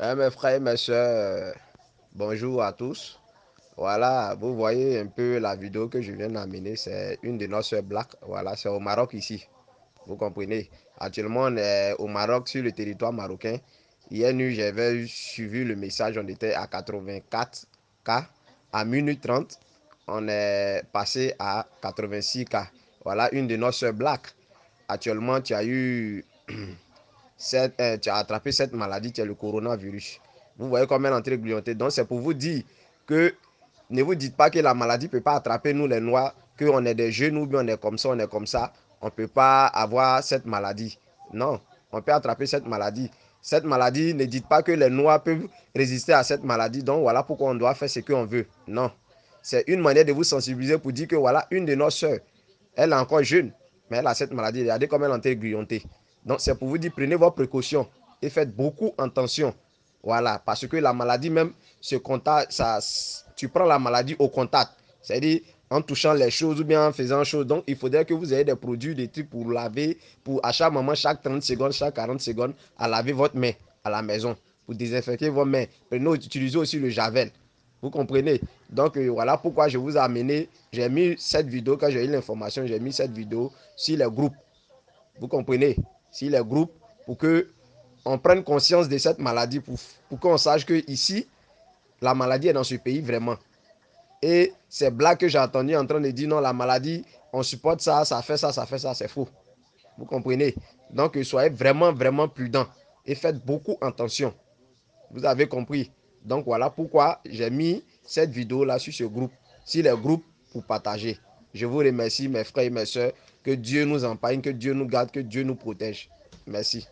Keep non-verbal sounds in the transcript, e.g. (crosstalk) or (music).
mes frères et mes soeurs, bonjour à tous. Voilà, vous voyez un peu la vidéo que je viens d'amener. C'est une de nos soeurs Black. Voilà, c'est au Maroc ici. Vous comprenez Actuellement, on est au Maroc, sur le territoire marocain. Hier nuit, j'avais suivi le message. On était à 84 cas. À minute 30, on est passé à 86 cas. Voilà une de nos soeurs Black. Actuellement, tu as eu (clears throat) euh, tu as attrapé cette maladie, tu as le coronavirus. Vous voyez comment elle est en train de Donc, c'est pour vous dire que ne vous dites pas que la maladie ne peut pas attraper nous, les Noirs, qu'on est des jeunes ou bien on est comme ça, on est comme ça. On ne peut pas avoir cette maladie. Non, on peut attraper cette maladie. Cette maladie, ne dites pas que les Noirs peuvent résister à cette maladie. Donc, voilà pourquoi on doit faire ce qu'on veut. Non. C'est une manière de vous sensibiliser pour dire que voilà, une de nos soeurs, elle est encore jeune, mais elle a cette maladie. Regardez comment elle est en train de donc, c'est pour vous dire, prenez vos précautions et faites beaucoup attention. Voilà, parce que la maladie même, ce contact, ça, tu prends la maladie au contact. C'est-à-dire en touchant les choses ou bien en faisant choses. Donc, il faudrait que vous ayez des produits, des trucs pour laver, pour à chaque moment, chaque 30 secondes, chaque 40 secondes, à laver votre main à la maison, pour désinfecter vos mains. Prenez, utilisez aussi le javel. Vous comprenez? Donc, euh, voilà pourquoi je vous ai amené, j'ai mis cette vidéo, quand j'ai eu l'information, j'ai mis cette vidéo sur les groupes. Vous comprenez? Si les groupes, pour que on prenne conscience de cette maladie, pour, pour qu'on sache que ici, la maladie est dans ce pays vraiment. Et ces blagues que j'ai entendues en train de dire non, la maladie, on supporte ça, ça fait ça, ça fait ça, c'est faux. Vous comprenez? Donc, soyez vraiment, vraiment prudents et faites beaucoup attention. Vous avez compris? Donc, voilà pourquoi j'ai mis cette vidéo-là sur ce groupe, sur les groupes pour partager. Je vous remercie, mes frères et mes soeurs. Que Dieu nous empagne, que Dieu nous garde, que Dieu nous protège. Merci.